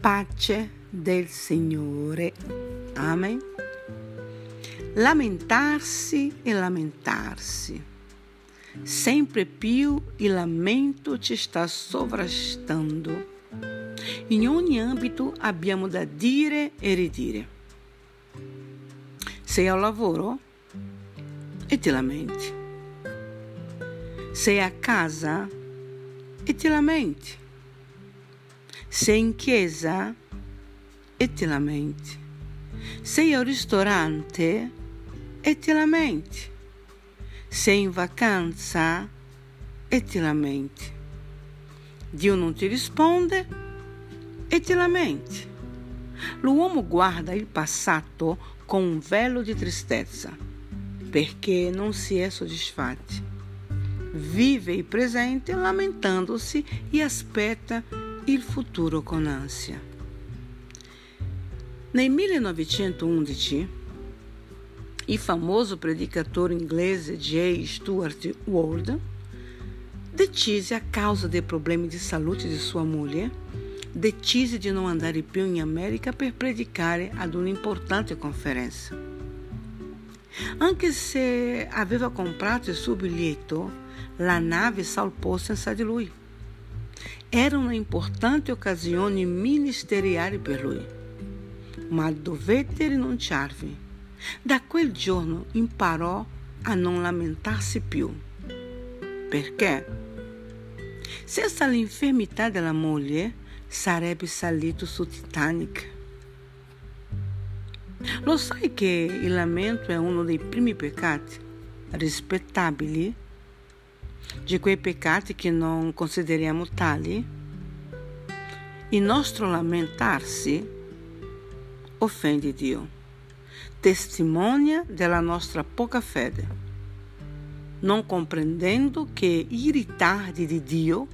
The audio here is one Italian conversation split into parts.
pace del Signore. Amen. Lamentarsi e lamentarsi. Sempre più il lamento ci sta sovrastando. In ogni ambito abbiamo da dire e ridire. Sei al lavoro e ti lamenti. Sei a casa e ti lamenti. Sei chiesa e ti lamenti. Sei al ristorante e ti lamenti. Sei in vacanza e ti lamenti. Dio non ti risponde e ti lamenti. L'uomo guarda il passato con un velo di tristezza perché non si è soddisfatti. Vive il presente lamentandosi e aspetta il futuro con ansia. Nel 1911, il famoso predicatore inglese J. Stuart Ward decise, a causa dei problemi di salute di sua moglie, decise di non andare più in America per predicare ad un'importante conferenza. Anche se aveva comprato il suo biglietto, la nave salpò senza di lui. Era una importante occasione ministeriale per lui, ma dovette rinunciarvi. Da quel giorno imparò a non lamentarsi più. Perché? Senza l'infermità della moglie, sarebbe salito sul Titanic. Lo sai che il lamento è uno dei primi peccati rispettabili? Di quei peccati che non consideriamo tali? Il nostro lamentarsi offende Dio, testimonia della nostra poca fede, non comprendendo che i ritardi di Dio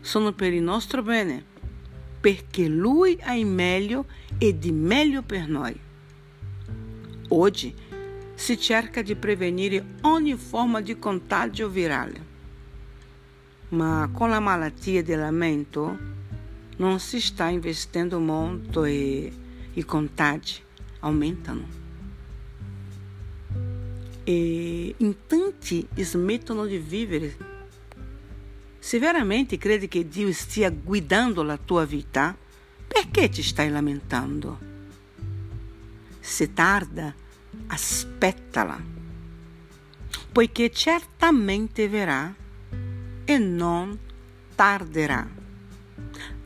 sono per il nostro bene perché Lui ha il meglio e di meglio per noi. Oggi si cerca di prevenire ogni forma di contagio virale, ma con la malattia del lamento non si sta investendo molto e i contagi aumentano. E in tanti smettono di vivere se veramente credi che Dio stia guidando la tua vita, perché ti stai lamentando? Se tarda, aspettala, poiché certamente verrà e non tarderà.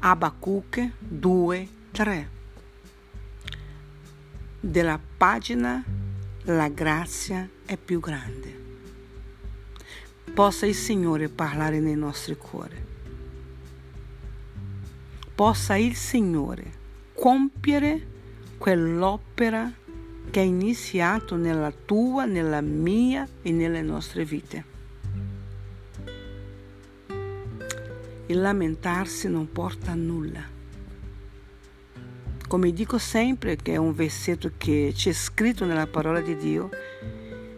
Abacuque 2, 3. Della pagina La grazia è più grande possa il Signore parlare nei nostri cuori. Possa il Signore compiere quell'opera che ha iniziato nella tua, nella mia e nelle nostre vite. Il lamentarsi non porta a nulla. Come dico sempre, che è un versetto che c'è scritto nella parola di Dio,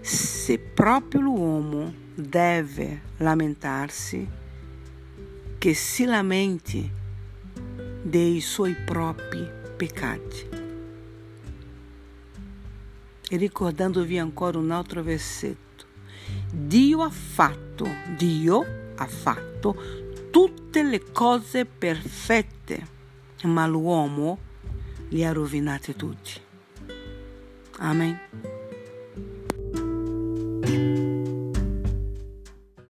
se proprio l'uomo deve lamentarsi, che si lamenti dei suoi propri peccati. E ricordandovi ancora un altro versetto, Dio ha fatto, Dio ha fatto tutte le cose perfette, ma l'uomo li ha rovinati tutti. Amen.